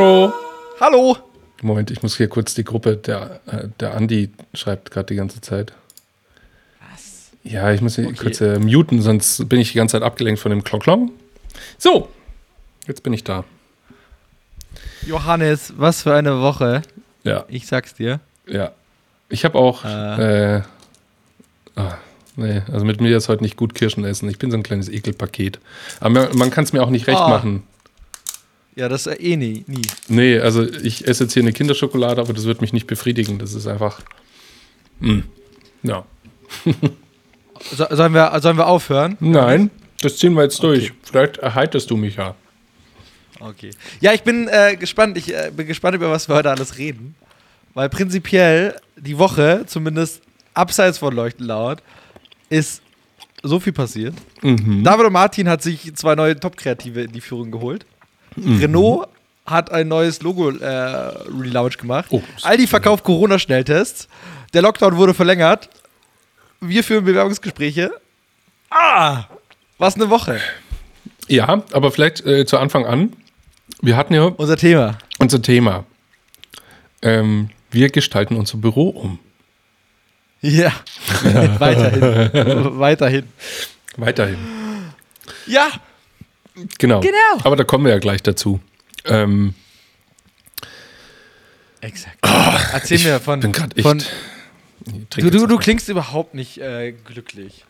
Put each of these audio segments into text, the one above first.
Hallo. Hallo. Moment, ich muss hier kurz die Gruppe, der, äh, der Andi schreibt gerade die ganze Zeit. Was? Ja, ich muss hier Okay. kurz äh, muten, sonst bin ich die ganze Zeit abgelenkt von dem Klonklong. So, jetzt bin ich da. Johannes, was für eine Woche. Ja, Ich sag's dir. ja. Ich habe auch, Äh. äh, ah, nee, also mit mir ist heute nicht gut Kirschen essen. Ich bin so ein kleines Ekelpaket. Aber man, man kann es mir auch nicht recht Ah. machen. Ja, das ist eh nie. nie. Nee, also ich esse jetzt hier eine Kinderschokolade, aber das wird mich nicht befriedigen. Das ist einfach, mm, ja. So, sollen, wir, sollen wir aufhören? Nein, das ziehen wir jetzt durch. Okay. Vielleicht erheiterst du mich ja. Okay. Ja, ich bin äh, gespannt. Ich äh, bin gespannt, über was wir heute alles reden. Weil prinzipiell die Woche, zumindest abseits von Leuchten laut, ist so viel passiert. Mhm. David und Martin hat sich zwei neue Top-Kreative in die Führung geholt. Mhm. Renault hat ein neues Logo-Relaunch gemacht. Oh. Aldi verkauft Corona-Schnelltests. Der Lockdown wurde verlängert. Wir führen Bewerbungsgespräche. Ah, was eine Woche. Ja, aber vielleicht äh, zu Anfang an. Wir hatten ja Unser Thema. unser Thema. Ähm, wir gestalten unser Büro um. Ja, weiterhin. weiterhin. Weiterhin. Ja, Genau. Genau. Aber da kommen wir ja gleich dazu. Ähm, exakt. Erzähl ich mir von. bin grad echt- von du, du, du klingst überhaupt nicht äh, glücklich.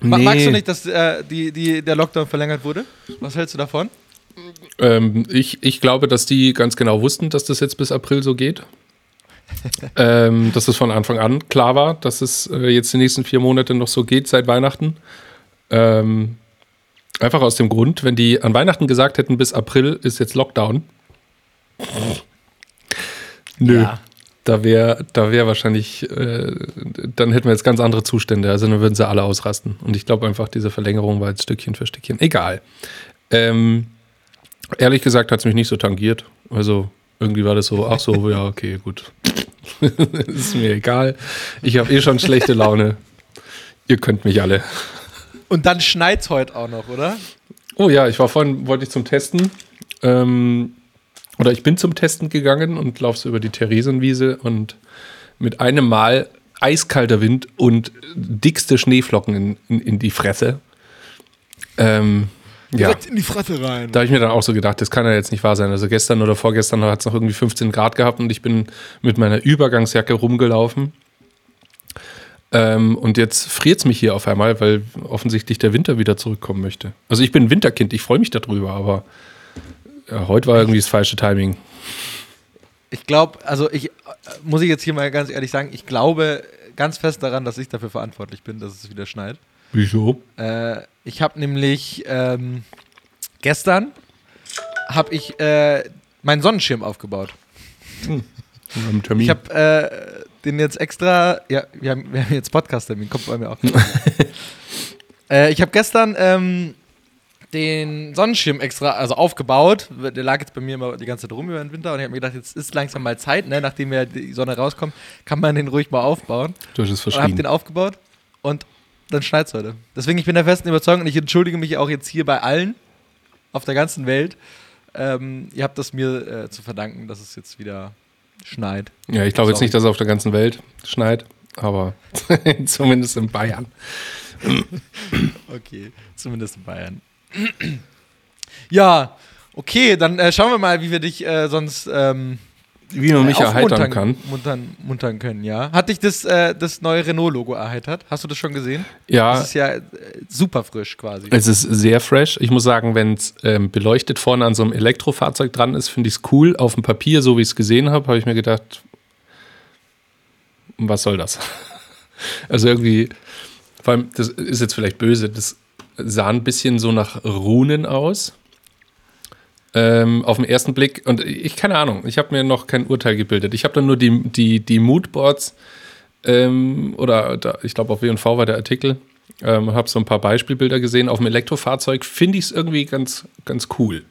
Nee. Magst du nicht, dass äh, die, die, der Lockdown verlängert wurde? Was hältst du davon? Ähm, ich, ich glaube, dass die ganz genau wussten, dass das jetzt bis April so geht. ähm, dass es von Anfang an klar war, dass es äh, jetzt die nächsten vier Monate noch so geht seit Weihnachten. Ähm, einfach aus dem Grund, wenn die an Weihnachten gesagt hätten, bis April ist jetzt Lockdown. Nö. Ja. Da wäre da wär wahrscheinlich, äh, dann hätten wir jetzt ganz andere Zustände. Also dann würden sie alle ausrasten. Und ich glaube einfach, diese Verlängerung war jetzt Stückchen für Stückchen. Egal. Ähm, ehrlich gesagt hat es mich nicht so tangiert. Also irgendwie war das so, ach so, ja, okay, gut. ist mir egal. Ich habe eh schon schlechte Laune. Ihr könnt mich alle. Und dann schneit's heute auch noch, oder? Oh ja, ich war vorhin, wollte ich zum Testen. Ähm, oder ich bin zum Testen gegangen und laufe so über die Theresienwiese und mit einem Mal eiskalter Wind und dickste Schneeflocken in, in, in die Fresse. Ähm, ja, Direkt in die Fresse rein. da habe ich mir dann auch so gedacht, das kann ja jetzt nicht wahr sein. Also gestern oder vorgestern hat es noch irgendwie 15 Grad gehabt und ich bin mit meiner Übergangsjacke rumgelaufen. Ähm, und jetzt friert es mich hier auf einmal, weil offensichtlich der Winter wieder zurückkommen möchte. Also ich bin Winterkind, ich freue mich darüber, aber ja, heute war irgendwie das falsche Timing. Ich glaube, also ich äh, muss ich jetzt hier mal ganz ehrlich sagen, ich glaube ganz fest daran, dass ich dafür verantwortlich bin, dass es wieder schneit. Wieso? Äh, ich habe nämlich ähm, gestern habe ich äh, meinen Sonnenschirm aufgebaut. Termin. Ich habe äh, den jetzt extra, ja, wir haben, wir haben jetzt Podcast-Termin, kommt bei mir auch. äh, ich habe gestern ähm, den Sonnenschirm extra, also aufgebaut. Der lag jetzt bei mir immer die ganze Zeit rum über den Winter und ich habe mir gedacht, jetzt ist langsam mal Zeit, ne? nachdem ja die Sonne rauskommt, kann man den ruhig mal aufbauen. du hast es Und habe verschrien. den aufgebaut und dann schneit es heute. Deswegen, ich bin der festen Überzeugung und ich entschuldige mich auch jetzt hier bei allen auf der ganzen Welt. Ähm, ihr habt das mir äh, zu verdanken, dass es jetzt wieder schneit. Ja, ich glaube jetzt nicht, dass es auf der ganzen Welt schneit, aber zumindest in Bayern. Okay, zumindest in Bayern. ja, okay, dann äh, schauen wir mal, wie wir dich äh, sonst ähm, Wie man mich äh, erheitern aufmuntern- kann. Muntern, muntern können, ja. Hat dich das, äh, das neue Renault-Logo erheitert? Hast du das schon gesehen? Ja, Das ist ja äh, super frisch quasi. Es ist sehr fresh. Ich muss sagen, wenn es ähm, beleuchtet vorne an so einem Elektrofahrzeug dran ist, finde ich es cool. Auf dem Papier, so wie ich es gesehen habe, habe ich mir gedacht, was soll das? also irgendwie, vor allem, das ist jetzt vielleicht böse, das sah ein bisschen so nach Runen aus. Ähm, auf den ersten Blick. Und ich, keine Ahnung, ich habe mir noch kein Urteil gebildet. Ich habe dann nur die, die, die Moodboards ähm, oder da, ich glaube auf W&V war der Artikel, ähm, habe so ein paar Beispielbilder gesehen. Auf dem Elektrofahrzeug finde ich es irgendwie ganz, ganz cool.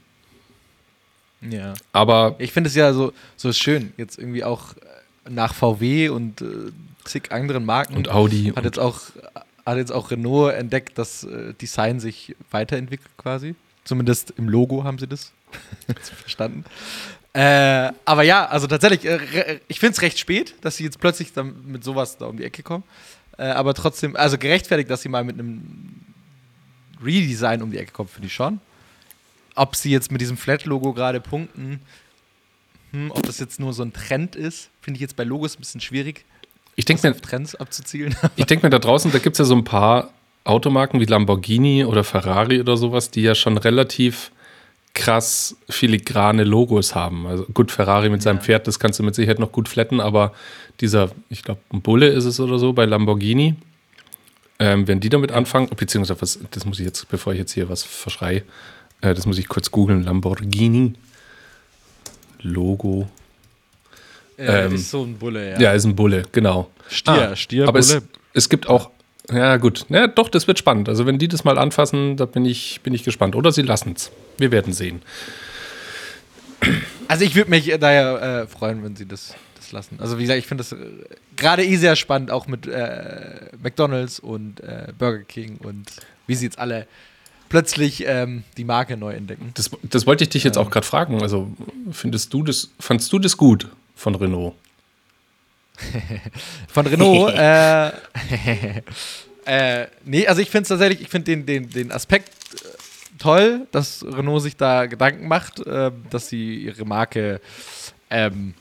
ja. Aber Ich finde es ja so, so schön, jetzt irgendwie auch äh, nach VW und äh, zig anderen Marken und Audi. hat jetzt auch hat jetzt auch Renault entdeckt, dass äh, Design sich weiterentwickelt quasi. Zumindest im Logo haben sie das verstanden. Äh, aber ja, also tatsächlich, äh, ich finde es recht spät, dass sie jetzt plötzlich mit sowas da um die Ecke kommen. Äh, aber trotzdem, also gerechtfertigt, dass sie mal mit einem Redesign um die Ecke kommen, finde ich schon. Ob sie jetzt mit diesem Flat-Logo gerade punkten, hm, ob das jetzt nur so ein Trend ist, finde ich jetzt bei Logos ein bisschen schwierig. Ich denke mir, Trends abzuzielen. ich denke mir, da draußen, da gibt es ja so ein paar Automarken wie Lamborghini oder Ferrari oder sowas, die ja schon relativ krass filigrane Logos haben. Also gut, Ferrari mit seinem ja. Pferd, das kannst du mit Sicherheit noch gut flatten, aber dieser, ich glaube, ein Bulle ist es oder so bei Lamborghini, ähm, wenn die damit anfangen, beziehungsweise was, das muss ich jetzt, bevor ich jetzt hier was verschreie, äh, das muss ich kurz googeln, Lamborghini Logo. Ja, ähm, ist so ein Bulle, ja. Ja, ist ein Bulle, genau. Stier, ah, Stier, aber Bulle. Es, es gibt auch ja, gut. Ja, doch, das wird spannend. Also, wenn die das mal anfassen, da bin ich, bin ich gespannt. Oder sie lassen es. Wir werden sehen. Also, ich würde mich daher äh, freuen, wenn sie das, das lassen. Also, wie gesagt, ich finde das äh, gerade eh sehr spannend, auch mit äh, McDonalds und äh, Burger King und wie sie jetzt alle plötzlich ähm, die Marke neu entdecken. Das, das wollte ich dich jetzt ähm. auch gerade fragen. Also, findest du das, fandst du das gut von Renault? Von Renault. äh, äh, nee, also ich finde es tatsächlich, ich finde den, den, den Aspekt äh, toll, dass Renault sich da Gedanken macht, äh, dass sie ihre Marke ähm,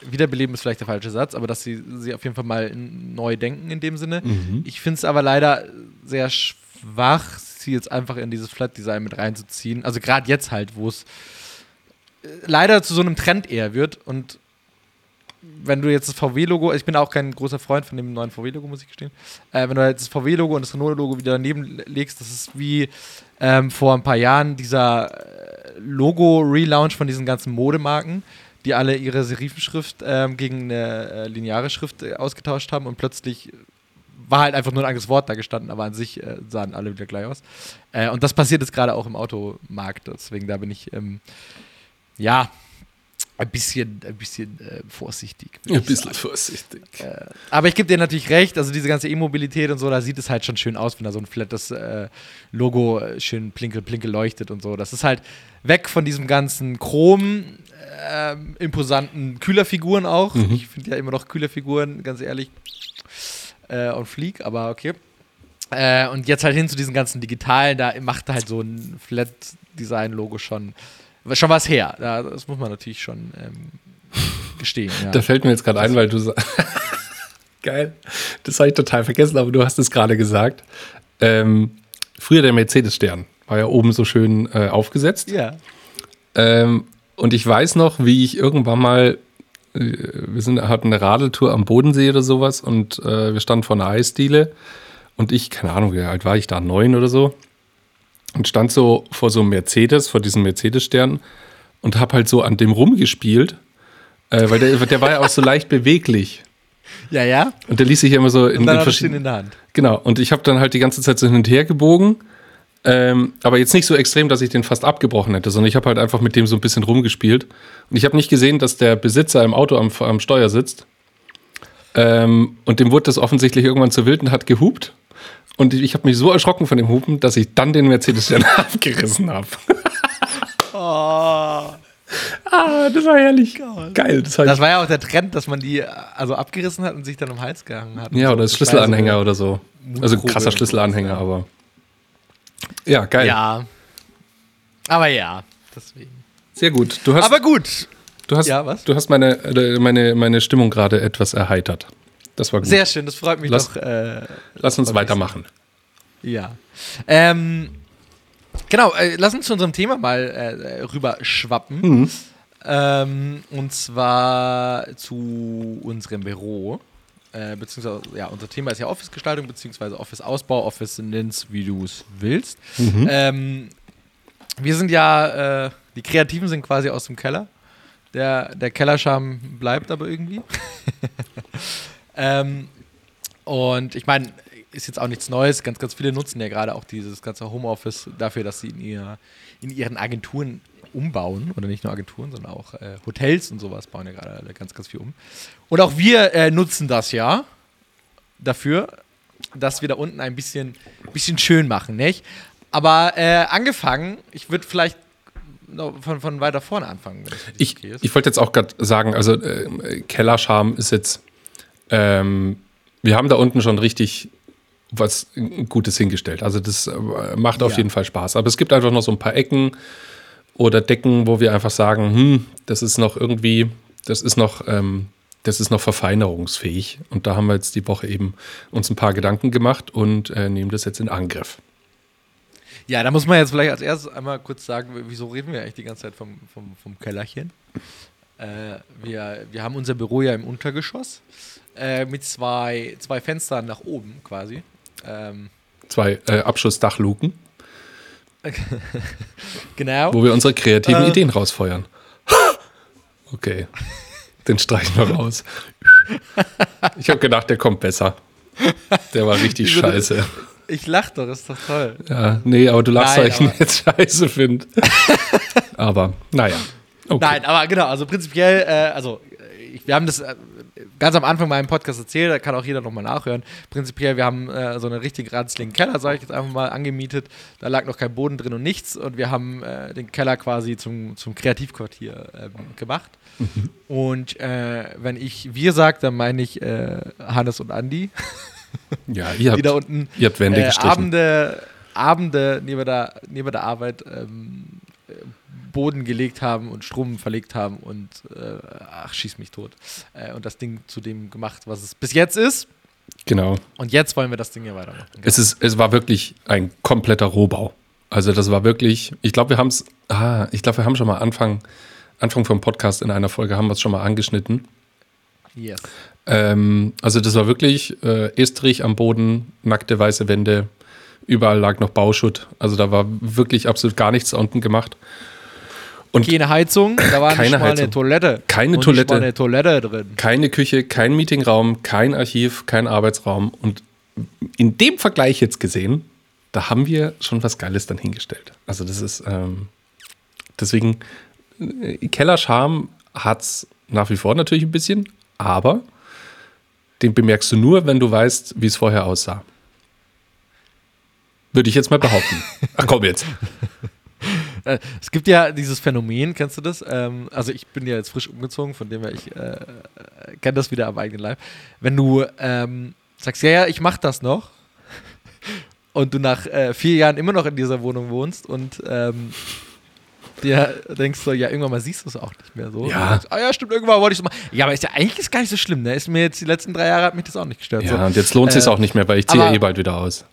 wiederbeleben ist vielleicht der falsche Satz, aber dass sie, sie auf jeden Fall mal neu denken in dem Sinne. Mhm. Ich finde es aber leider sehr schwach, sie jetzt einfach in dieses Flat Design mit reinzuziehen. Also gerade jetzt halt, wo es äh, leider zu so einem Trend eher wird und wenn du jetzt das VW-Logo, ich bin auch kein großer Freund von dem neuen VW-Logo, muss ich gestehen. Äh, wenn du jetzt das VW-Logo und das Renault-Logo wieder daneben legst, das ist wie ähm, vor ein paar Jahren dieser äh, Logo-Relaunch von diesen ganzen Modemarken, die alle ihre Serifenschrift ähm, gegen eine äh, lineare Schrift äh, ausgetauscht haben und plötzlich war halt einfach nur ein anderes Wort da gestanden, aber an sich äh, sahen alle wieder gleich aus. Und das passiert jetzt gerade auch im Automarkt, deswegen da bin ich, ähm, ja, ein bisschen, ein bisschen äh, vorsichtig. Ein bisschen sagen. vorsichtig. Äh, aber ich gebe dir natürlich recht, also diese ganze E-Mobilität und so, da sieht es halt schon schön aus, wenn da so ein flattes äh, Logo äh, schön plinkel, plinkel leuchtet und so. Das ist halt weg von diesem ganzen Chrom, ähm, imposanten Kühlerfiguren auch. Mhm. Ich finde ja immer noch Kühlerfiguren, ganz ehrlich, äh, und Fleek, aber okay. Äh, und jetzt halt hin zu diesen ganzen digitalen, da macht halt so ein Flat-Design-Logo schon schon was her. Das muss man natürlich schon ähm, gestehen. Ja. Da fällt mir jetzt gerade ein, weil du sagst. Geil. Das habe ich total vergessen, aber du hast es gerade gesagt. Ähm, früher der Mercedes-Stern war ja oben so schön äh, aufgesetzt. Ja. Ähm, und ich weiß noch, wie ich irgendwann mal, äh, wir sind, hatten eine Radeltour am Bodensee oder sowas und äh, wir standen vor einer Eisdiele und ich, keine Ahnung, wie alt war ich da, neun oder so und stand so vor so einem Mercedes, vor diesem Mercedes-Stern und hab halt so an dem rumgespielt, äh, weil der, der war ja auch so leicht beweglich. Ja, ja. Und der ließ sich ja immer so in, und dann in verschiedenen in der Hand. Genau. Und ich habe dann halt die ganze Zeit so hin und her gebogen. Ähm, aber jetzt nicht so extrem, dass ich den fast abgebrochen hätte, sondern ich habe halt einfach mit dem so ein bisschen rumgespielt. Und ich habe nicht gesehen, dass der Besitzer im Auto am, am Steuer sitzt. Ähm, und dem wurde das offensichtlich irgendwann zu wild und hat gehupt. Und ich habe mich so erschrocken von dem Hupen, dass ich dann den Mercedes dann abgerissen habe. oh. Ah, das war herrlich. Geil. Das, das, war ja auch der Trend, dass man die also abgerissen hat und sich dann um den Hals gehangen hat. Ja, so. oder das Schlüsselanhänger so oder so. Also krasser Schlüsselanhänger, aber. Ja, geil. Ja. Aber ja, deswegen. Sehr gut. Du hast, aber gut. Du hast, ja, was? Du hast meine, äh, meine, meine Stimmung gerade etwas erheitert. Das war gut. Sehr schön, das freut mich lass, doch. Äh, lass uns weitermachen. Ja. Ähm, genau, äh, lass uns zu unserem Thema mal äh, rüberschwappen. Mhm. Ähm, und zwar zu unserem Büro. Äh, beziehungsweise, ja, unser Thema ist ja Office-Gestaltung, beziehungsweise Office-Ausbau, Office nennst, wie du es willst. Mhm. Ähm, wir sind ja, äh, die Kreativen sind quasi aus dem Keller. Der, der Kellerscham bleibt aber irgendwie. Ähm, und ich meine, ist jetzt auch nichts Neues. Ganz, ganz viele nutzen ja gerade auch dieses ganze Homeoffice dafür, dass sie in, ihr, in ihren Agenturen umbauen. Oder nicht nur Agenturen, sondern auch äh, Hotels und sowas bauen ja gerade ganz, ganz viel um. Und auch wir äh, nutzen das ja dafür, dass wir da unten ein bisschen, bisschen schön machen, nicht? Aber äh, angefangen, ich würde vielleicht von, von weiter vorne anfangen. Ich, okay ich wollte jetzt auch gerade sagen, also äh, Kellerscham ist jetzt, ähm, wir haben da unten schon richtig was Gutes hingestellt. Also das äh, macht auf ja. jeden Fall Spaß. Aber es gibt einfach noch so ein paar Ecken oder Decken, wo wir einfach sagen, hm, das ist noch irgendwie, das ist noch, ähm, das ist noch verfeinerungsfähig. Und da haben wir jetzt die Woche eben uns ein paar Gedanken gemacht und äh, nehmen das jetzt in Angriff. Ja, da muss man jetzt vielleicht als erstes einmal kurz sagen, wieso reden wir eigentlich die ganze Zeit vom, vom, vom Kellerchen? Äh, wir, wir haben unser Büro ja im Untergeschoss äh, mit zwei, zwei Fenstern nach oben quasi. Ähm, zwei äh, Abschussdachluken. genau. Wo wir unsere kreativen äh, Ideen rausfeuern. okay. Den streichen wir raus. Ich habe gedacht, der kommt besser. Der war richtig scheiße. Ich lach doch, ist doch toll. Ja, nee, aber du lachst, weil ich ihn jetzt scheiße finde. aber, naja. Okay. Nein, aber genau, also prinzipiell, äh, also ich, wir haben das äh, ganz am Anfang meinem Podcast erzählt, da kann auch jeder nochmal nachhören. Prinzipiell, wir haben äh, so einen richtig ranzligen Keller, sage ich jetzt einfach mal, angemietet. Da lag noch kein Boden drin und nichts und wir haben äh, den Keller quasi zum, zum Kreativquartier ähm, gemacht. Mhm. Und äh, wenn ich wir sage, dann meine ich äh, Hannes und Andi. Ja, ihr habt, da unten ihr habt Wände äh, Abende, Abende neben der, neben der Arbeit ähm, Boden gelegt haben und Strom verlegt haben und äh, ach, schieß mich tot. Äh, und das Ding zu dem gemacht, was es bis jetzt ist. Genau. Und jetzt wollen wir das Ding ja weitermachen. Genau. Es, ist, es war wirklich ein kompletter Rohbau. Also das war wirklich, ich glaube, wir haben es, ah, ich glaube, wir haben schon mal Anfang, Anfang vom Podcast in einer Folge haben wir es schon mal angeschnitten. Yes. Ähm, also das war wirklich äh, Estrich am Boden, nackte weiße Wände, überall lag noch Bauschutt. Also da war wirklich absolut gar nichts unten gemacht. Und keine Heizung, da war keine nicht mal eine Toilette. Keine und Toilette. Eine Toilette drin. Keine Küche, kein Meetingraum, kein Archiv, kein Arbeitsraum. Und in dem Vergleich jetzt gesehen, da haben wir schon was Geiles dann hingestellt. Also das ist ähm, deswegen äh, Kellerscham hat es nach wie vor natürlich ein bisschen, aber den bemerkst du nur, wenn du weißt, wie es vorher aussah. Würde ich jetzt mal behaupten. Ach komm jetzt. Äh, es gibt ja dieses Phänomen, kennst du das? Ähm, also ich bin ja jetzt frisch umgezogen, von dem her ich äh, kenne das wieder am eigenen Leib. Wenn du ähm, sagst, ja, ja, ich mach das noch und du nach äh, vier Jahren immer noch in dieser Wohnung wohnst und ähm, dir denkst du, ja, irgendwann mal siehst du es auch nicht mehr so. Ja. Denkst, ah ja, stimmt, irgendwann wollte ich es mal. Ja, aber ist ja eigentlich ist gar nicht so schlimm, ne? Ist mir jetzt die letzten drei Jahre hat mich das auch nicht gestört. Ja, so. und jetzt lohnt es sich äh, auch nicht mehr, weil ich ziehe ja eh bald wieder aus.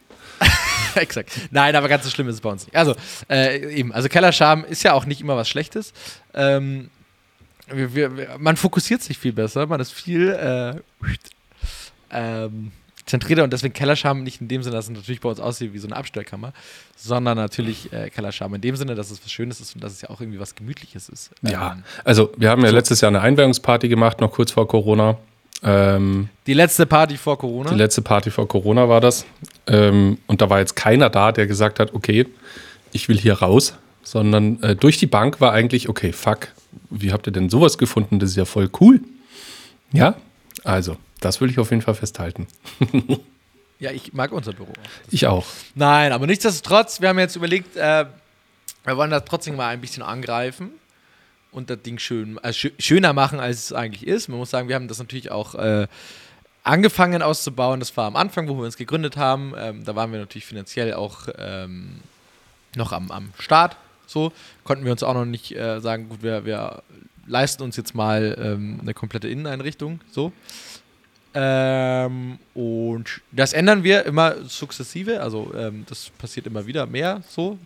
Exakt. Nein, aber ganz so schlimm ist es bei uns nicht. Also, äh, eben, also Kellerscham ist ja auch nicht immer was Schlechtes. Ähm, wir, wir, man fokussiert sich viel besser, man ist viel äh, ähm, zentrierter und deswegen Kellerscham nicht in dem Sinne, dass es natürlich bei uns aussieht wie so eine Abstellkammer, sondern natürlich äh, Kellerscham in dem Sinne, dass es was Schönes ist und dass es ja auch irgendwie was Gemütliches ist. Ja, ähm, also wir haben ja letztes Jahr eine Einweihungsparty gemacht, noch kurz vor Corona. Ähm, die letzte Party vor Corona? Die letzte Party vor Corona war das. Ähm, und da war jetzt keiner da, der gesagt hat, okay, ich will hier raus, sondern äh, durch die Bank war eigentlich, okay, fuck, wie habt ihr denn sowas gefunden? Das ist ja voll cool. Ja, also, das will ich auf jeden Fall festhalten. ja, ich mag unser Büro. Ich auch. Nein, aber nichtsdestotrotz, wir haben jetzt überlegt, äh, wir wollen das trotzdem mal ein bisschen angreifen und das Ding schön, äh, schöner machen, als es eigentlich ist. Man muss sagen, wir haben das natürlich auch äh, angefangen auszubauen. Das war am Anfang, wo wir uns gegründet haben. Ähm, da waren wir natürlich finanziell auch ähm, noch am, am Start. So konnten wir uns auch noch nicht äh, sagen, gut, wir, wir leisten uns jetzt mal ähm, eine komplette Inneneinrichtung. So. Ähm, und das ändern wir immer sukzessive. Also ähm, das passiert immer wieder mehr so.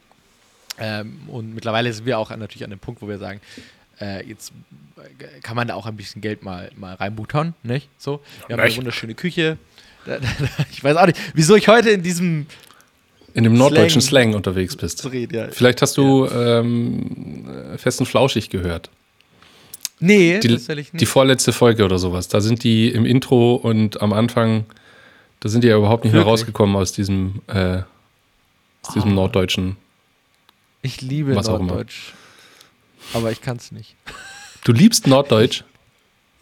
Ähm, und mittlerweile sind wir auch natürlich an dem Punkt, wo wir sagen, äh, jetzt kann man da auch ein bisschen Geld mal, mal reinbuttern, nicht? So, wir haben eine wunderschöne Küche. ich weiß auch nicht, wieso ich heute in diesem in dem norddeutschen Slang, Slang unterwegs bist. Reden, ja. Vielleicht hast du ja. ähm, festen Flauschig gehört. Nee, die, nicht. Die vorletzte Folge oder sowas. Da sind die im Intro und am Anfang, da sind die ja überhaupt nicht Wirklich? mehr rausgekommen aus diesem, äh, aus diesem oh. norddeutschen. Ich liebe Norddeutsch. Aber ich kann es nicht. Du liebst Norddeutsch?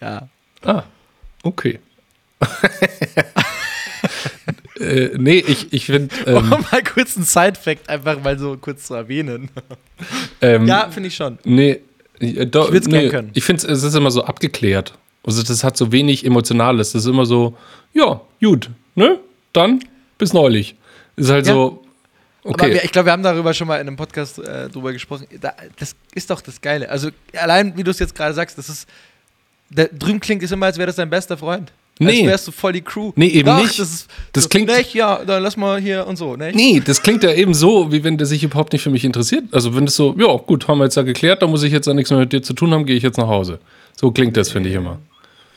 Ja. Ah, okay. Äh, nee, ich, ich finde. Um Ähm, mal kurz einen Side-Fact einfach mal so kurz zu erwähnen. ähm, Ja, finde ich schon. Nee, äh, do, Ich würd's nee, gern können. Ich finde, es ist immer so abgeklärt. Also, das hat so wenig Emotionales. Das ist immer so, ja, gut, ne? Dann bis neulich. Ist halt Ja. so, Aber okay. wir, ich glaube, wir haben darüber schon mal in einem Podcast äh, drüber gesprochen. Da, das ist doch das Geile. Also allein, wie du es jetzt gerade sagst, das ist. Der, drüben klingt es immer, als wäre das dein bester Freund. Nee. Als wärst du voll die Crew. Nee, eben Ach, nicht. Das, ist, Das so, klingt- Nicht, ja, dann lass mal hier und so. Nicht? Nee, das klingt ja eben so, wie wenn der sich überhaupt nicht für mich interessiert. Also, wenn es so, ja, gut, haben wir jetzt ja geklärt, da muss ich jetzt ja nichts mehr mit dir zu tun haben, gehe ich jetzt nach Hause. So klingt das, finde ich immer.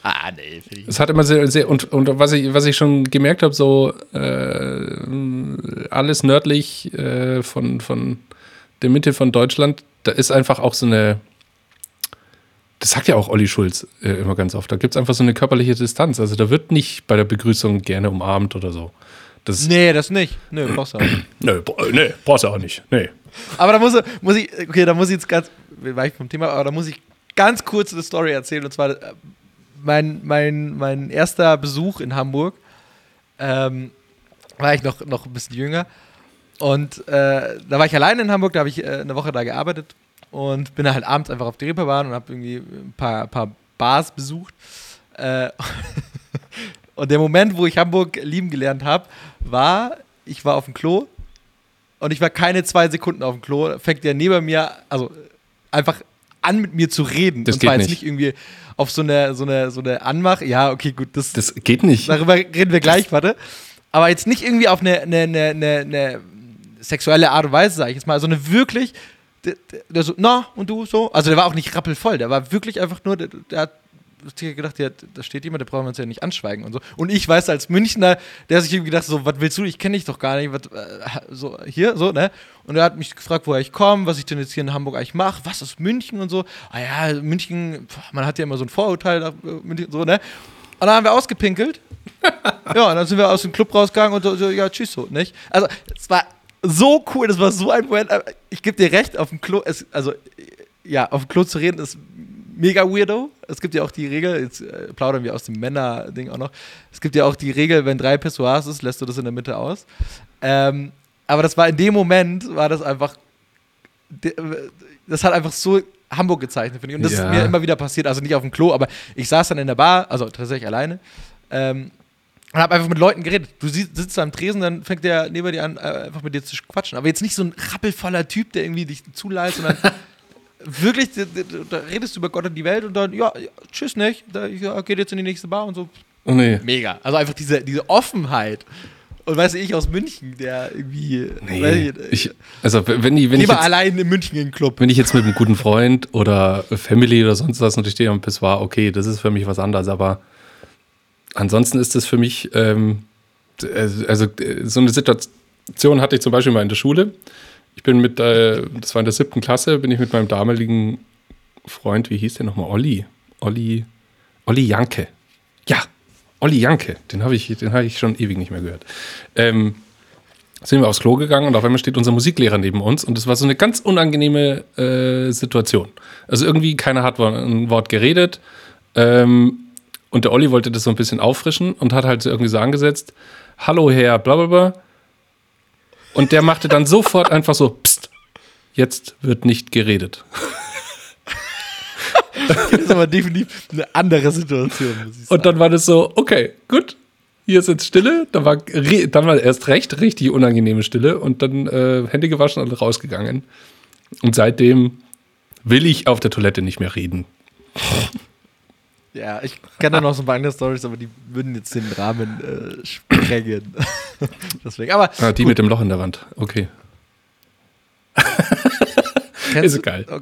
Ah, nee, finde ich. Es hat immer sehr, sehr und, und was, ich, was ich schon gemerkt habe, so äh, alles nördlich äh, von, von der Mitte von Deutschland, da ist einfach auch so eine, das sagt ja auch Olli Schulz äh, immer ganz oft, da gibt es einfach so eine körperliche Distanz. Also da wird nicht bei der Begrüßung gerne umarmt oder so. Das, Nee, das nicht. Nö, brauchst du auch nicht. nee, bra- nee, brauchst du auch nicht. Nee. Aber da muss, muss ich, okay, da muss ich jetzt ganz, war ich vom Thema, aber da muss ich ganz kurz eine Story erzählen. Und zwar äh, mein, mein, mein erster Besuch in Hamburg, ähm, war ich noch, noch ein bisschen jünger. Und äh, da war ich alleine in Hamburg, da habe ich äh, eine Woche da gearbeitet und bin dann halt abends einfach auf die Reeperbahn und habe irgendwie ein paar, paar Bars besucht. Äh, und der Moment, wo ich Hamburg lieben gelernt habe, war, ich war auf dem Klo und ich war keine zwei Sekunden auf dem Klo, fängt der neben mir, also einfach an mit mir zu reden. Das und geht jetzt nicht. nicht irgendwie auf so eine, so eine, so eine Anmach. Ja, okay, gut, das, Das geht nicht. darüber reden wir gleich, warte. Aber jetzt nicht irgendwie auf eine, eine, eine, eine, eine sexuelle Art und Weise, sag ich jetzt mal, sondern wirklich, der, der, der so, na, und du so? Also der war auch nicht rappelvoll, der war wirklich einfach nur, der, der hat gedacht, ja, da steht jemand, der brauchen wir uns ja nicht anschweigen und so. Und ich weiß als Münchner, der hat sich irgendwie gedacht, so, was willst du? Ich kenne dich doch gar nicht, was, äh, so, hier, so, ne? Und er hat mich gefragt, woher ich komme, was ich denn jetzt hier in Hamburg eigentlich mache, was ist München und so. Ah ja, München, man hat ja immer so ein Vorurteil, nach, äh, so, ne? Und dann haben wir ausgepinkelt. ja, und dann sind wir aus dem Club rausgegangen und so, ja, tschüss, so, nicht? Also, es war so cool, das war so ein Moment. Ich gebe dir recht, auf dem Klo, es, also, ja, auf dem Klo zu reden ist mega weirdo. Es gibt ja auch die Regel, jetzt äh, plaudern wir aus dem Männer-Ding auch noch. Es gibt ja auch die Regel, wenn drei Pissoirs ist, lässt du das in der Mitte aus. Ähm, aber das war in dem Moment, war das einfach, de- das hat einfach so Hamburg gezeichnet, finde ich. Und das Ja. ist mir immer wieder passiert, also nicht auf dem Klo, aber ich saß dann in der Bar, also tatsächlich alleine, ähm, und habe einfach mit Leuten geredet. Du sitzt da am Tresen, dann fängt der neben dir an, äh, einfach mit dir zu quatschen. Aber jetzt nicht so ein rappelvoller Typ, der irgendwie dich zuleitet, sondern wirklich, da, redest du über Gott und die Welt und dann, ja, tschüss nicht, da, ja, geht jetzt in die nächste Bar und so. Oh nee. Mega. Also einfach diese, diese Offenheit. Und weißt du, ich aus München, der irgendwie. Nee. weiß Ich, also, wenn ich, wenn ich jetzt, allein in München in den Club. wenn ich jetzt mit einem guten Freund oder Family oder sonst was und ich stehe am Pissoir, okay, das ist für mich was anderes, aber ansonsten ist das für mich, ähm, also also, äh, so eine Situation hatte ich zum Beispiel mal in der Schule. Ich bin mit, äh, das war in der siebten Klasse, bin ich mit meinem damaligen Freund, wie hieß der nochmal? Olli. Olli. Olli Janke. Ja, Olli Janke. Den habe ich, habe ich schon ewig nicht mehr gehört. Ähm, sind wir aufs Klo gegangen und auf einmal steht unser Musiklehrer neben uns und es war so eine ganz unangenehme äh, Situation. Also irgendwie keiner hat ein Wort geredet ähm, und der Olli wollte das so ein bisschen auffrischen und hat halt so irgendwie so angesetzt, hallo Herr blablabla und der machte dann sofort einfach so, pst, jetzt wird nicht geredet. Das ist aber definitiv eine andere Situation. Und dann war das so, okay, gut, hier ist jetzt Stille. Dann war, dann war erst recht richtig unangenehme Stille und dann äh, Hände gewaschen und rausgegangen. Und seitdem will ich auf der Toilette nicht mehr reden. Ja, ich kenne da noch so ein paar andere Stories, aber die würden jetzt den Rahmen äh, sprengen. Deswegen. Aber Ah, die mit dem Loch in der Wand. Okay. kennst ist du, geil. oh,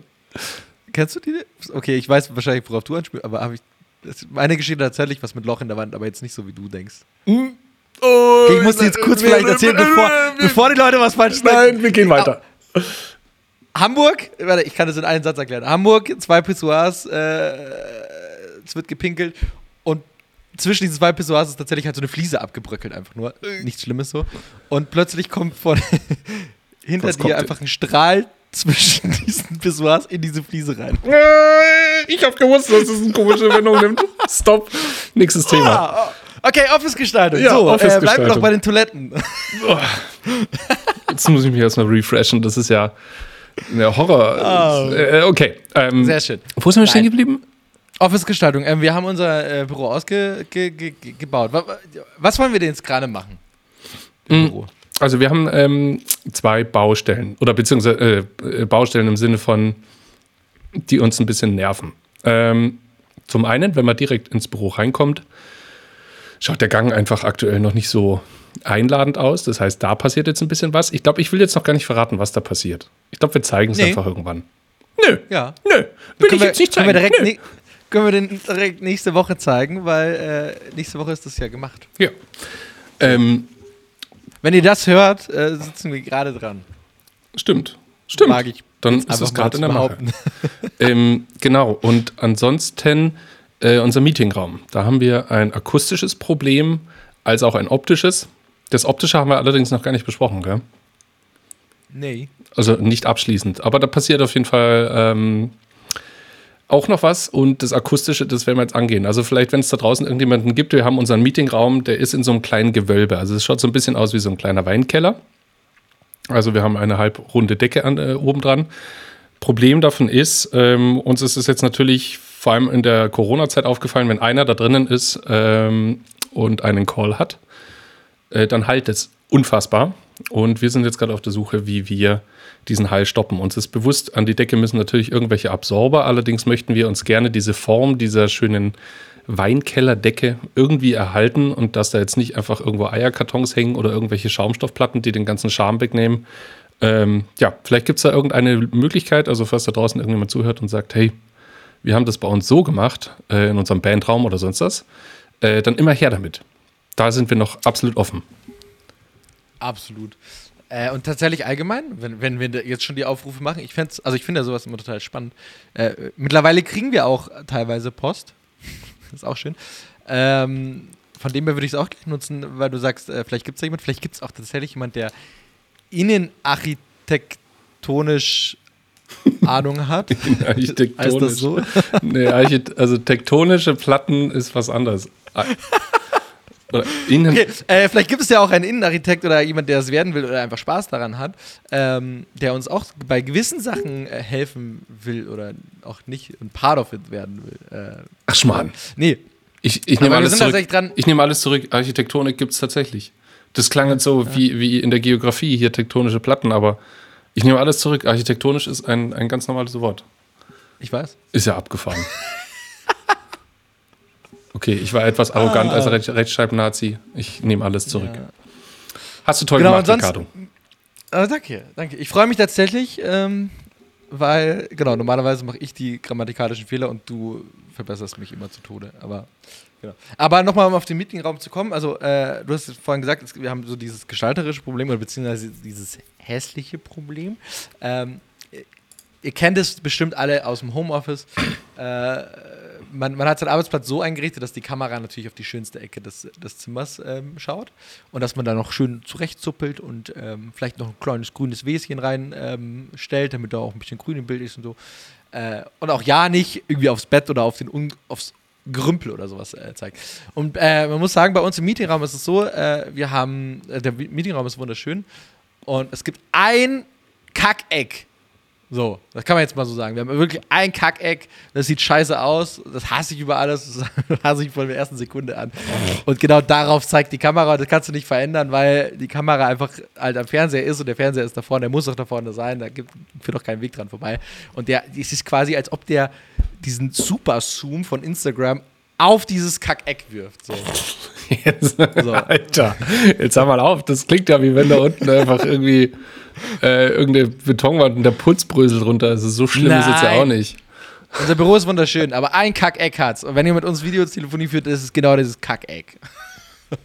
Kennst du die? Okay, ich weiß wahrscheinlich, worauf du anspielst, aber habe ich. Meine Geschichte hat tatsächlich was mit Loch in der Wand, aber jetzt nicht so, wie du denkst. Oh, Okay, ich muss dir jetzt kurz vielleicht erzählen, bevor, bevor die Leute was falsch denken. Nein, wir gehen weiter. Hamburg, warte, ich kann das in einem Satz erklären. Hamburg, zwei Pissoirs, äh, es wird gepinkelt und zwischen diesen zwei Pissoirs ist tatsächlich halt so eine Fliese abgebröckelt, einfach nur. Nichts Schlimmes so. Und plötzlich kommt von hinter Was dir einfach ein Strahl zwischen diesen Pissoirs in diese Fliese rein. Ich habe gewusst, dass es eine komische Wendung nimmt. Stop. Nächstes Thema. Ah, Okay, Office-Gestaltung. Ja, so, äh, Office-Gestaltung. bleiben wir noch bei den Toiletten. Jetzt muss ich mich erstmal refreshen. Das ist ja eine Horror. Oh. Äh, okay. Ähm, Sehr schön. Wo sind wir stehen geblieben? Office-Gestaltung. Ähm, wir haben unser äh, Büro ausgebaut. Ge was wollen wir denn jetzt gerade machen? Im Mhm. Büro. Also wir haben ähm, zwei Baustellen oder beziehungsweise äh, äh, Baustellen im Sinne von, die uns ein bisschen nerven. Ähm, zum einen, wenn man direkt ins Büro reinkommt, schaut der Gang einfach aktuell noch nicht so einladend aus. Das heißt, da passiert jetzt ein bisschen was. Ich glaube, ich will jetzt noch gar nicht verraten, was da passiert. Ich glaube, wir zeigen es Nee. einfach irgendwann. Nö, Ja. nö, will können ich wir, jetzt nicht können zeigen. wir direkt Nö. Ne können wir den direkt nächste Woche zeigen, weil äh, nächste Woche ist das ja gemacht. Ja. Ähm, Wenn ihr das hört, äh, sitzen wir gerade dran. stimmt, stimmt. Mag ich Dann ist es gerade in der Mache. ähm, genau, und ansonsten äh, unser Meetingraum. Da haben wir ein akustisches Problem, als auch ein optisches. Das optische haben wir allerdings noch gar nicht besprochen, gell? Nee. Also nicht abschließend. Aber da passiert auf jeden Fall ähm, auch noch was. Und das akustische, das werden wir jetzt angehen. Also vielleicht, wenn es da draußen irgendjemanden gibt, wir haben unseren Meetingraum, der ist in so einem kleinen Gewölbe. Also es schaut so ein bisschen aus wie so ein kleiner Weinkeller. Also wir haben eine halbrunde Decke an, äh, oben. Problem davon ist, ähm, uns ist es jetzt natürlich vor allem in der Corona-Zeit aufgefallen, wenn einer da drinnen ist ähm, und einen Call hat, äh, dann halt es unfassbar. Und wir sind jetzt gerade auf der Suche, wie wir diesen Hall stoppen. Uns ist bewusst, an die Decke müssen natürlich irgendwelche Absorber. Allerdings möchten wir uns gerne diese Form dieser schönen Weinkellerdecke irgendwie erhalten und dass da jetzt nicht einfach irgendwo Eierkartons hängen oder irgendwelche Schaumstoffplatten, die den ganzen Charme wegnehmen. Ähm, ja, vielleicht gibt es da irgendeine Möglichkeit, also falls da draußen irgendjemand zuhört und sagt, hey, wir haben das bei uns so gemacht, äh, in unserem Bandraum oder sonst was, äh, dann immer her damit. Da sind wir noch absolut offen. Absolut. Äh, und tatsächlich allgemein, wenn, wenn wir jetzt schon die Aufrufe machen, ich fände also ich finde ja sowas immer total spannend. Äh, mittlerweile kriegen wir auch teilweise Post. ist auch schön. Ähm, von dem her würde ich es auch gleich nutzen, weil du sagst, äh, vielleicht gibt es da jemand, vielleicht gibt es auch tatsächlich jemand, der innenarchitektonisch Ahnung hat. Architektonisch. Heißt das so? Nee, also tektonische Platten ist was anderes. Okay, äh, vielleicht gibt es ja auch einen Innenarchitekt oder jemand, der es werden will oder einfach Spaß daran hat, ähm, der uns auch bei gewissen Sachen äh, helfen will oder auch nicht ein Part of it werden will. Äh, Ach Schmarrn. nee, Ich, ich nehme wir alles sind zurück. tatsächlich dran. Ich nehme alles zurück. Architektonik gibt es tatsächlich. Das klang jetzt so wie, wie in der Geografie hier tektonische Platten, aber ich nehme alles zurück. Architektonisch ist ein, ein ganz normales Wort. ich weiß. Ist ja abgefahren. Okay, ich war etwas arrogant als Recht, Rechtschreib-Nazi. Ich nehme alles zurück. Ja. Hast du toll Genau, gemacht, sonst- Ricardo. Aber danke, danke. Ich freue mich tatsächlich, ähm, weil, genau, normalerweise mache ich die grammatikalischen Fehler und du verbesserst mich immer zu Tode. Aber, genau. Aber nochmal, um auf den Meetingraum zu kommen, also, äh, du hast vorhin gesagt, es, wir haben so dieses gestalterische Problem oder beziehungsweise dieses hässliche Problem. Ähm, ihr- ihr kennt es bestimmt alle aus dem Homeoffice. Äh, man, man hat seinen Arbeitsplatz so eingerichtet, dass die Kamera natürlich auf die schönste Ecke des, des Zimmers ähm, schaut und dass man da noch schön zurechtzuppelt und ähm, vielleicht noch ein kleines grünes Wäschen rein ähm, damit da auch ein bisschen grün im Bild ist und so. Äh, und auch ja nicht irgendwie aufs Bett oder auf den Un aufs Gerümpel oder sowas äh, zeigt. Und äh, man muss sagen, bei uns im Meetingraum ist es so, äh, wir haben, äh, der Meetingraum ist wunderschön und es gibt ein Kackeck. So, das kann man jetzt mal so sagen. Wir haben wirklich ein Kackeck, das sieht scheiße aus, das hasse ich über alles, das hasse ich von der ersten Sekunde an. Und genau darauf zeigt die Kamera, das kannst du nicht verändern, weil die Kamera einfach halt am Fernseher ist und der Fernseher ist da vorne, der muss auch da vorne sein, da gibt, führt auch kein Weg dran vorbei. Und der, es ist quasi, als ob der diesen Super-Zoom von Instagram auf dieses Kackeck wirft. So. Jetzt, So. Alter, jetzt hör mal auf. Das klingt ja, wie wenn da unten einfach irgendwie äh, irgendeine Betonwand und der Putz bröselt runter. Also so schlimm ist es ja Nein. auch nicht. Unser Büro ist wunderschön, aber ein Kackeck hat's. Und wenn ihr mit uns Videotelefonie führt, ist es genau dieses Kackeck.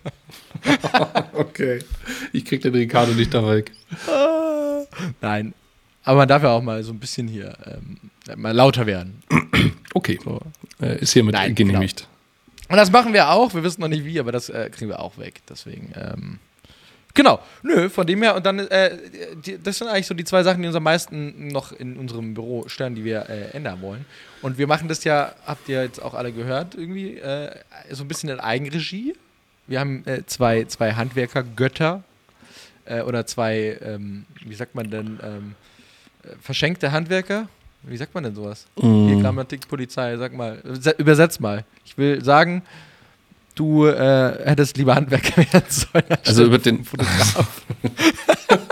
Okay. Ich krieg den Ricardo nicht da weg. Nein. Aber man darf ja auch mal so ein bisschen hier ähm, mal lauter werden. Okay. So. Äh, ist hiermit Nein, genehmigt. Und das machen wir auch. Wir wissen noch nicht wie, aber das äh, kriegen wir auch weg. Deswegen, ähm, genau. Nö, von dem her. Und dann, äh, die, das sind eigentlich so die zwei Sachen, die uns am meisten noch in unserem Büro stören, die wir äh, ändern wollen. Und wir machen das ja, habt ihr jetzt auch alle gehört, irgendwie, äh, so ein bisschen in Eigenregie. Wir haben äh, zwei, zwei Handwerkergötter äh, oder zwei, ähm, wie sagt man denn, ähm, äh, verschenkte Handwerker. Wie sagt man denn sowas? Mm. Hier Grammatik, Polizei, sag mal. Überse- Übersetz mal. Ich will sagen, du äh, hättest lieber Handwerker werden sollen. Also über den- Fotograf.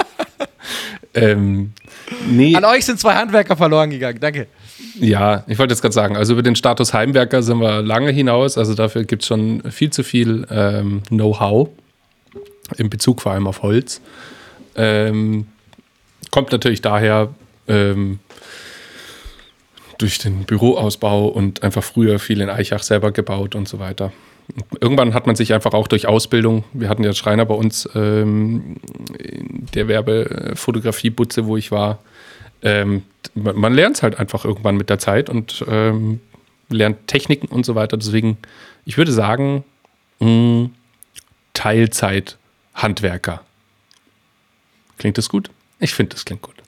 Ähm, nee, An euch sind zwei Handwerker verloren gegangen. Danke. ja, ich wollte jetzt gerade sagen, also über den Status Heimwerker sind wir lange hinaus. Also dafür gibt es schon viel zu viel ähm, Know-how in Bezug vor allem auf Holz. Ähm, kommt natürlich daher ähm, durch den Büroausbau und einfach früher viel in Eichach selber gebaut und so weiter. Irgendwann hat man sich einfach auch durch Ausbildung, wir hatten ja Schreiner bei uns ähm, der Werbefotografie-Butze, wo ich war, ähm, man, man lernt es halt einfach irgendwann mit der Zeit und ähm, lernt Techniken und so weiter. Deswegen, ich würde sagen, mh, Teilzeit-Handwerker. Klingt das gut? Ich finde, das klingt gut.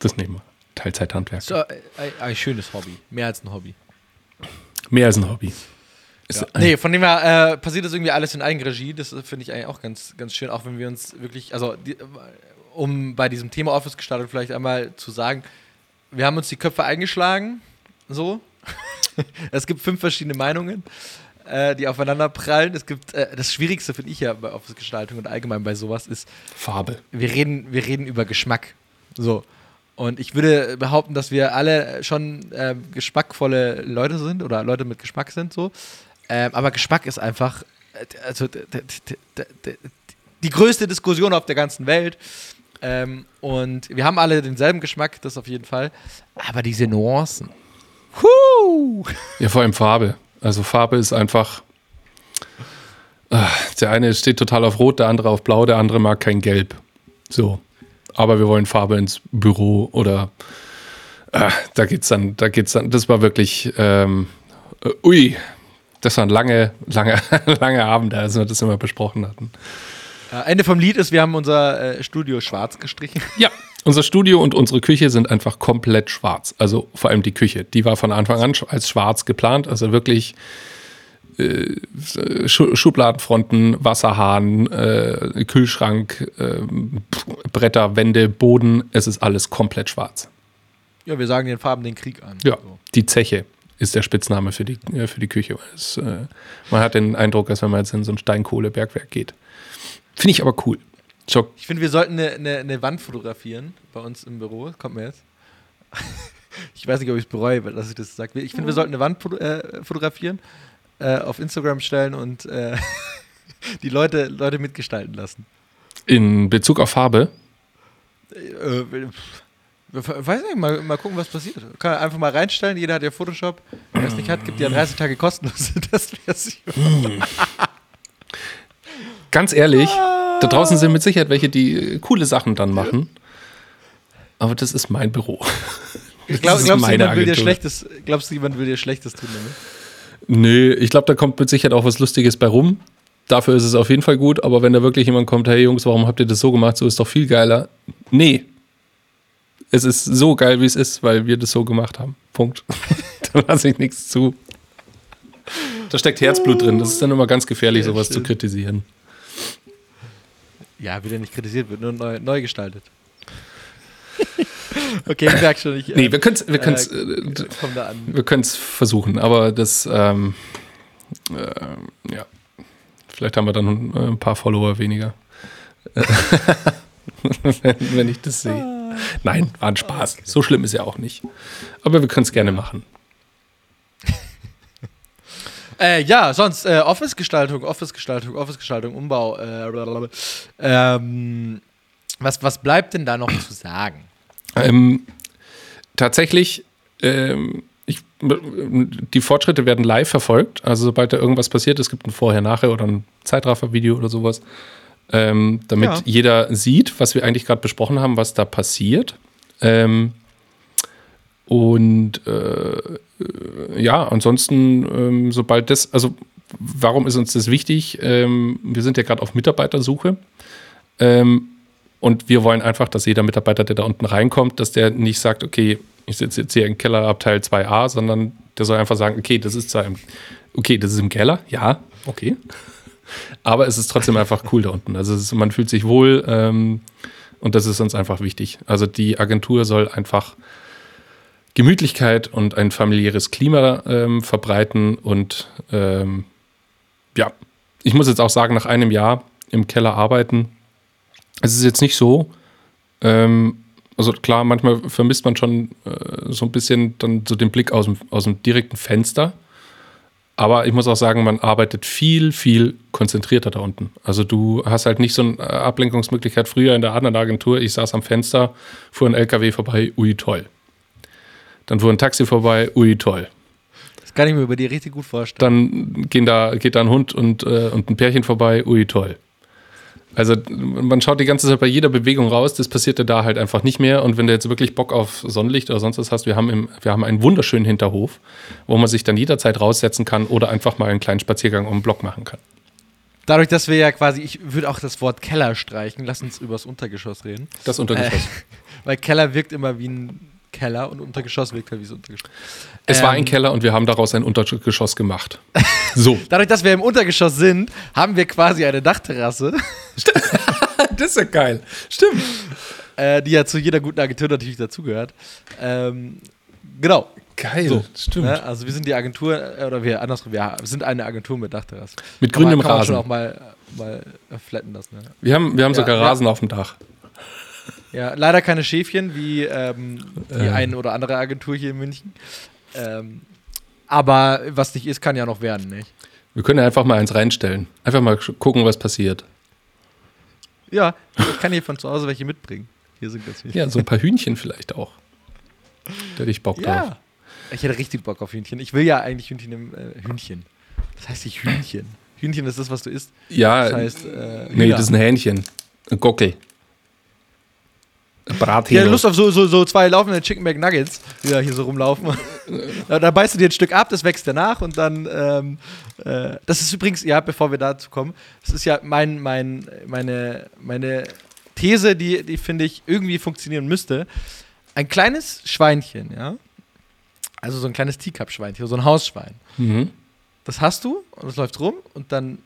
Das nehmen wir. Teilzeit-Handwerker. So, ein, ein schönes Hobby. Mehr als ein Hobby. Mehr als ein Hobby. Ein- Nee, von dem her äh, passiert das irgendwie alles in Eigenregie. Das finde ich eigentlich auch ganz, ganz schön, auch wenn wir uns wirklich, also die, um bei diesem Thema Office-Gestaltung vielleicht einmal zu sagen, wir haben uns die Köpfe eingeschlagen, so. es gibt fünf verschiedene Meinungen, äh, die aufeinander prallen. Es gibt, äh, das Schwierigste finde ich ja bei Office-Gestaltung und allgemein bei sowas ist, Farbe. wir reden, wir reden über Geschmack. So. Und ich würde behaupten, dass wir alle schon ähm, geschmackvolle Leute sind oder Leute mit Geschmack sind, so. Ähm, aber Geschmack ist einfach äh, also, die größte Diskussion auf der ganzen Welt. Ähm, und wir haben alle denselben Geschmack, das auf jeden Fall. Aber diese Nuancen. Huh! Ja, vor allem Farbe. Also Farbe ist einfach. Ah, Der eine steht total auf Rot, der andere auf Blau, der andere mag kein Gelb. So. Aber wir wollen Farbe ins Büro oder ah, da geht's dann, da geht's dann. Das war wirklich, ähm, äh, ui, das waren lange, lange, lange Abende, als wir das immer besprochen hatten. Äh, Ende vom Lied ist, wir haben unser äh, Studio schwarz gestrichen. Ja, unser Studio und unsere Küche sind einfach komplett schwarz. Also vor allem die Küche. Die war von Anfang an als schwarz geplant. Also wirklich äh, Schubladenfronten, Wasserhahn, äh, Kühlschrank, äh, Bretter, Wände, Boden. Es ist alles komplett schwarz. Ja, wir sagen den Farben den Krieg an. Ja, So. die Zeche ist der Spitzname für die, äh, für die Küche. Es, äh, man hat den Eindruck, als wenn man jetzt in so ein Steinkohlebergwerk geht. Finde ich aber cool. Schock. Ich finde, wir sollten eine, eine, eine Wand fotografieren bei uns im Büro. Kommt mir jetzt. Ich weiß nicht, ob ich es bereue, dass ich das sage. Ich finde, wir sollten eine Wand äh, fotografieren, äh, auf Instagram stellen und äh, die Leute, Leute mitgestalten lassen. In Bezug auf Farbe, Äh, pff, weiß nicht, mal, mal gucken, was passiert. Kann einfach mal reinstellen. Jeder hat ja Photoshop. Wer es nicht hat, gibt ja 30 Tage kostenlose Testversion. ganz ehrlich, da draußen sind mit Sicherheit welche, die äh, coole Sachen dann machen. Aber das ist mein Büro. Ich glaub, Das ist glaubst, du, jemand will dir. Schlechtes, glaubst du, jemand will dir Schlechtes tun damit? Nö, ich glaube, da kommt mit Sicherheit auch was Lustiges bei rum. Dafür ist es auf jeden Fall gut, aber wenn da wirklich jemand kommt, hey Jungs, warum habt ihr das so gemacht? So ist doch viel geiler. Nee. Es ist so geil, wie es ist, weil wir das so gemacht haben. Punkt. da lasse ich nichts zu. Da steckt Herzblut drin. Das ist dann immer ganz gefährlich, sowas zu kritisieren. Ja, wieder nicht kritisiert wird, nur neu, neu gestaltet. okay, ich merke schon, ich äh, Nee, wir können es wir können's, äh, äh, da an. wir können's versuchen, aber das, ähm, äh, ja. Vielleicht haben wir dann äh, ein paar Follower weniger. wenn, wenn ich das sehe. Nein, war ein Spaß. So schlimm ist ja auch nicht. Aber wir können es gerne machen. Äh, ja, sonst äh, Office-Gestaltung, Office-Gestaltung, Office-Gestaltung, Umbau. Äh, ähm, was, was bleibt denn da noch zu sagen? Ähm, tatsächlich, ähm, ich, die Fortschritte werden live verfolgt. Also sobald da irgendwas passiert, es gibt ein Vorher-Nachher oder ein Zeitraffer-Video oder sowas, ähm, damit Ja. jeder sieht, was wir eigentlich gerade besprochen haben, was da passiert. Ähm, und äh, äh, ja, ansonsten, ähm, sobald das, also warum ist uns das wichtig? Ähm, wir sind ja gerade auf Mitarbeitersuche. Ähm, und wir wollen einfach, dass jeder Mitarbeiter, der da unten reinkommt, dass der nicht sagt, okay, ich sitze jetzt hier im Kellerabteil 2a, sondern der soll einfach sagen, okay, das ist zwar im, okay, das ist im Keller, ja, okay. Aber es ist trotzdem einfach cool da unten. Also ist, man fühlt sich wohl ähm, und das ist uns einfach wichtig. Also die Agentur soll einfach Gemütlichkeit und ein familiäres Klima ähm, verbreiten und ähm, ja, ich muss jetzt auch sagen, nach einem Jahr im Keller arbeiten, es ist jetzt nicht so, ähm, also klar, manchmal vermisst man schon äh, so ein bisschen dann so den Blick aus dem, aus dem direkten Fenster. Aber ich muss auch sagen, man arbeitet viel, viel konzentrierter da unten. Also du hast halt nicht so eine Ablenkungsmöglichkeit. Früher in der anderen Agentur, ich saß am Fenster, fuhr ein LKW vorbei, ui toll. Dann fuhr ein Taxi vorbei, ui toll. Das kann ich mir über dir richtig gut vorstellen. Dann gehen da, geht da ein Hund und, äh, und ein Pärchen vorbei, ui toll. Also man schaut die ganze Zeit bei jeder Bewegung raus, das passierte da halt einfach nicht mehr. Und wenn du jetzt wirklich Bock auf Sonnenlicht oder sonst was hast, wir haben, im, wir haben einen wunderschönen Hinterhof, wo man sich dann jederzeit raussetzen kann oder einfach mal einen kleinen Spaziergang um den Block machen kann. Dadurch, dass wir ja quasi, ich würde auch das Wort Keller streichen, lass uns über das Untergeschoss reden. Das Untergeschoss. Äh, weil Keller wirkt immer wie ein Keller und Untergeschoss so Untergeschoss. Es ähm, war ein ähm, Keller und wir haben daraus ein Untergeschoss gemacht. So. Dadurch, dass wir im Untergeschoss sind, haben wir quasi eine Dachterrasse. das ist ja geil. Stimmt. Äh, die ja zu jeder guten Agentur natürlich dazugehört. Ähm, genau. Geil, so, stimmt. Ne? Also wir sind die Agentur, äh, oder wir andersrum, wir sind eine Agentur mit Dachterrasse. Mit grünem Rasen. Kann man schon auch mal, mal flatten lassen. Ne? Wir haben, wir haben ja, sogar Rasen ja. auf dem Dach. Ja, leider keine Schäfchen wie ähm, die äh. eine oder andere Agentur hier in München. Ähm, aber was nicht ist, kann ja noch werden, nicht? Wir können ja einfach mal eins reinstellen. Einfach mal gucken, was passiert. Ja, ich kann hier von zu Hause welche mitbringen. Hier sind ganz viele. Ja, so ein paar Hühnchen vielleicht auch. Da hätte ich Bock ja. drauf. Ich hätte richtig Bock auf Hühnchen. Ich will ja eigentlich Hühnchen im äh, Hühnchen. Das heißt nicht Hühnchen. Hühnchen ist das, was du isst. Ja. Das heißt, äh, nee, das ist ein Hähnchen. Ein Gockel. Brathähne. Ja, Lust auf so, so, so zwei laufende Chicken McNuggets, die da hier so rumlaufen. da, da, beißt du dir ein Stück ab, das wächst danach und dann. Ähm, äh, das ist übrigens, ja, bevor wir dazu kommen, das ist ja mein, mein, meine, meine These, die, die finde ich irgendwie funktionieren müsste. Ein kleines Schweinchen, ja. Also so ein kleines Teacup-Schweinchen, so ein Hausschwein. Mhm. Das hast du und das läuft rum und dann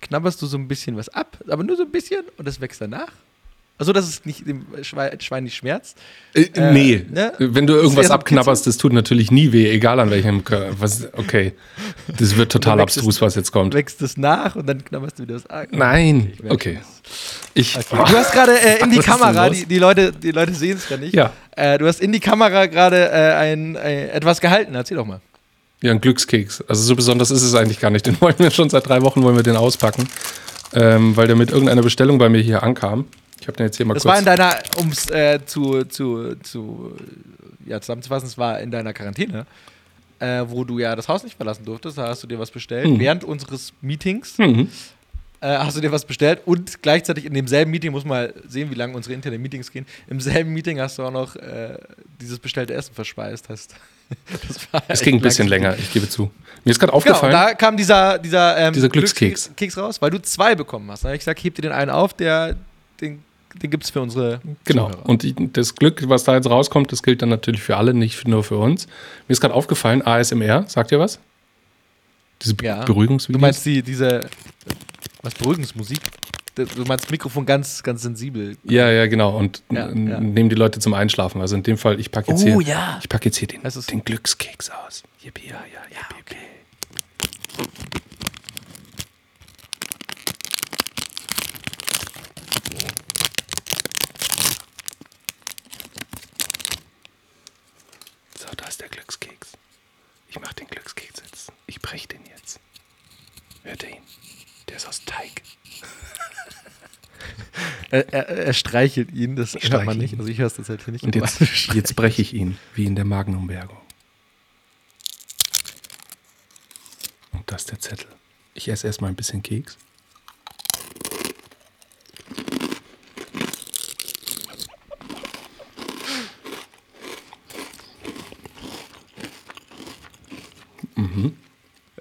knabberst du so ein bisschen was ab, aber nur so ein bisschen und das wächst danach. Also, dass es nicht dem Schwein nicht schmerzt. Äh, äh, nee. Ne? Wenn du irgendwas abknabberst, das tut natürlich nie weh, egal an welchem Körper. Was, okay. Das wird total abstrus, es, was jetzt kommt. Wächst es nach und dann knabberst du wieder das an. Nein. Okay. Ich, okay. Du hast gerade äh, in die Kamera, die, die, Leute, die Leute sehen es ja nicht. Ja. Äh, du hast in die Kamera gerade äh, ein, äh, etwas gehalten. Erzähl doch mal. Ja, ein Glückskeks. Also so besonders ist es eigentlich gar nicht. Den wollen wir schon seit drei Wochen wollen wir den auspacken. Ähm, weil der mit irgendeiner Bestellung bei mir hier ankam. Ich habe den jetzt hier mal das kurz. Das war in deiner, um es äh, zu, zu, zu ja, zusammenzufassen, es war in deiner Quarantäne, äh, wo du ja das Haus nicht verlassen durftest. Da hast du dir was bestellt. Mhm. Während unseres Meetings mhm. äh, hast du dir was bestellt und gleichzeitig in demselben Meeting, muss mal sehen, wie lange unsere internen Meetings gehen, im selben Meeting hast du auch noch äh, dieses bestellte Essen verspeist. Hast. Es ging ein bisschen länger, ich gebe zu. Mir ist gerade aufgefallen. Genau, da kam dieser, dieser, ähm, dieser Glückskeks. Glückskeks raus, weil du zwei bekommen hast. Da habe ich gesagt, heb dir den einen auf, der den den gibt es für unsere. Genau. Zuhörer. Und das Glück, was da jetzt rauskommt, das gilt dann natürlich für alle, nicht nur für uns. Mir ist gerade aufgefallen, ASMR, sagt ihr was? Diese ja. Beruhigungsvideos? Du meinst die, diese, was, Beruhigungsmusik? Du meinst Mikrofon ganz, ganz sensibel. Ja, ja, genau. Und ja, ja. nehmen die Leute zum Einschlafen. Also in dem Fall, ich packe jetzt, oh, hier, ja. pack jetzt hier den, den Glückskeks aus. Yippie, ja, ja, ja, okay. Hört ihr ihn? Der ist aus Teig. er, er, er, streichelt ihn, das ich hört man nicht. Also ich höre es tatsächlich nicht. Und jetzt, jetzt breche ich ihn, wie in der Magenumbergung. Und das ist der Zettel. Ich esse erstmal ein bisschen Keks.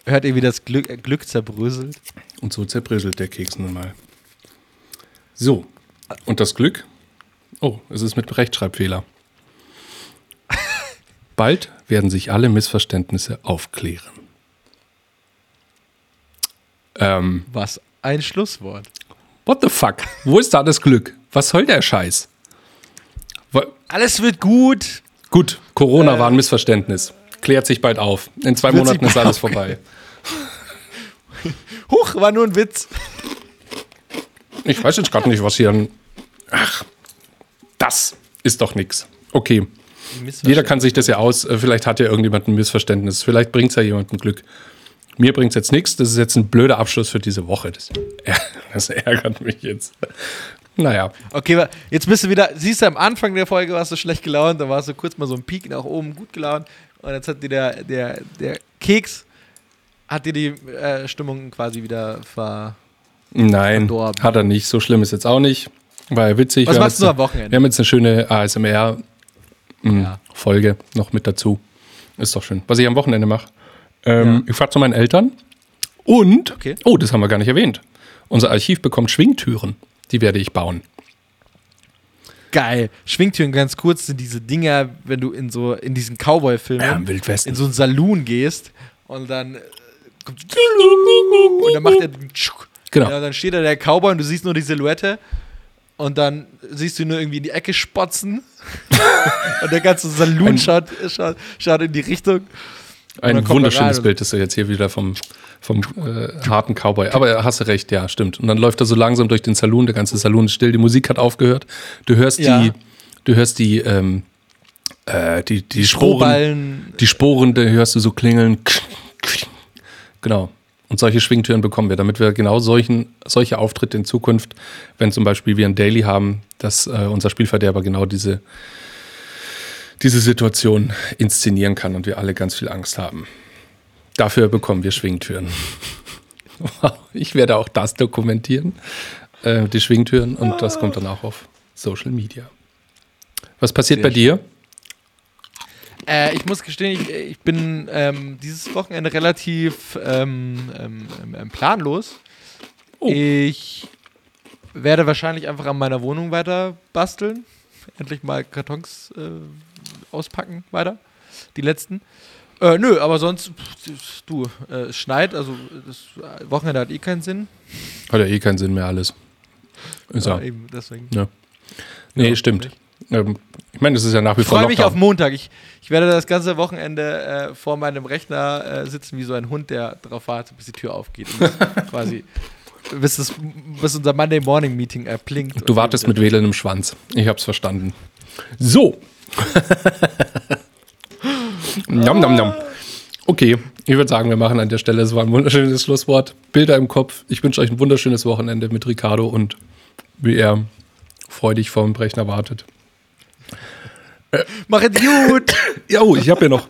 Hört ihr, wie das Glück, äh, Glück zerbröselt? Und so zerbröselt der Keks nun mal. So, und das Glück? Oh, es ist mit Rechtschreibfehler. Bald werden sich alle Missverständnisse aufklären. Ähm, Was ein Schlusswort. What the fuck? Wo ist da das Glück? Was soll der Scheiß? Alles wird gut. Gut, Corona Äh. war ein Missverständnis. Klärt sich bald auf. In zwei Monaten ist alles vorbei. Huch, war nur ein Witz. Ich weiß jetzt gerade nicht, was hier ein. Ach, das ist doch nix. Okay, jeder kann sich das ja aus. äh, Vielleicht hat ja irgendjemand ein Missverständnis. Vielleicht bringt es ja jemandem Glück. Mir bringt es jetzt nichts. Das ist jetzt ein blöder Abschluss für diese Woche. Das, das ärgert mich jetzt. Naja, Okay, jetzt bist du wieder, siehst du, am Anfang der Folge warst du schlecht gelaunt, dann warst du kurz mal so ein Peak nach oben gut gelaunt und jetzt hat dir der, der, der Keks, hat dir die äh, Stimmung quasi wieder ver... nein, Verdorben. hat er nicht. So schlimm ist jetzt auch nicht. War ja witzig. Was machst du am Wochenende? Wir haben jetzt eine schöne ASMR-Folge Ja. noch mit dazu. Ist doch schön. Was ich am Wochenende mache. Ähm, Ja. Ich fahre zu meinen Eltern und, Okay. oh, das haben wir gar nicht erwähnt. Unser Archiv bekommt Schwingtüren. Die werde ich bauen. Geil. Schwingtüren ganz kurz sind diese Dinger, wenn du in so, in diesen Cowboy-Filmen Ja, in so einen Saloon gehst und dann äh, und dann macht er Genau. Ja, dann steht da der Cowboy und du siehst nur die Silhouette und dann siehst du ihn nur irgendwie in die Ecke spotzen und der ganze Saloon schaut, schaut, schaut in die Richtung. Ein er wunderschönes Bild ist er jetzt hier wieder vom, vom äh, harten Cowboy. Aber hast du recht, ja, stimmt. Und dann läuft er so langsam durch den Saloon, der ganze Saloon ist still, die Musik hat aufgehört. Du hörst Ja. die, du hörst die, ähm, äh, die, die, Sporen, die Sporen, da hörst du so klingeln. Genau. Und solche Schwingtüren bekommen wir, damit wir genau solchen, solche Auftritte in Zukunft, wenn zum Beispiel wir ein Daily haben, dass äh, unser Spielverderber genau diese, diese Situation inszenieren kann und wir alle ganz viel Angst haben. Dafür bekommen wir Schwingtüren. Ich werde auch das dokumentieren, äh, die Schwingtüren, und das kommt dann auch auf Social Media. Was passiert Sehr bei dir? Äh, ich muss gestehen, ich, ich bin ähm, dieses Wochenende relativ ähm, ähm, ähm, planlos. Oh. Ich werde wahrscheinlich einfach an meiner Wohnung weiter basteln. Endlich mal Kartons äh, auspacken weiter. Die letzten. Äh, nö, aber sonst, pff, du, äh, es schneit, also das Wochenende hat eh keinen Sinn. Hat ja eh keinen Sinn mehr alles. Ist ja. eben, deswegen. ja. Nee, Ja, stimmt. nicht. Ähm, ich meine, das ist ja nach wie Ich vor freue mich auf. Montag. Ich, ich werde das ganze Wochenende äh, vor meinem Rechner äh, sitzen wie so ein Hund, der darauf wartet, bis die Tür aufgeht. Und quasi, bis, das, bis unser Monday Morning Meeting erklingt. Du wartest mit wedelndem Schwanz. Ich hab's verstanden. So. nom, nom, nom. Okay, ich würde sagen, wir machen an der Stelle, es war ein wunderschönes Schlusswort. Bilder im Kopf. Ich wünsche euch ein wunderschönes Wochenende mit Ricardo und wie er freudig vorm Brechner wartet. Mach es gut! Ja, oh, ich habe ja noch.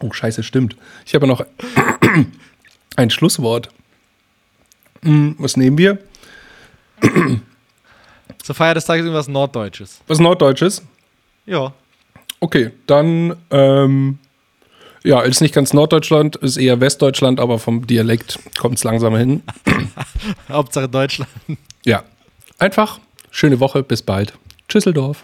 Oh, scheiße, stimmt. Ich habe ja noch ein Schlusswort. Hm, Was nehmen wir? Zur Feier des Tages irgendwas Norddeutsches. Was Norddeutsches? Ja. Okay, dann, ähm, ja, ist nicht ganz Norddeutschland, ist eher Westdeutschland, aber vom Dialekt kommt es langsam hin. Hauptsache Deutschland. Ja, einfach schöne Woche, bis bald. Tschüsseldorf.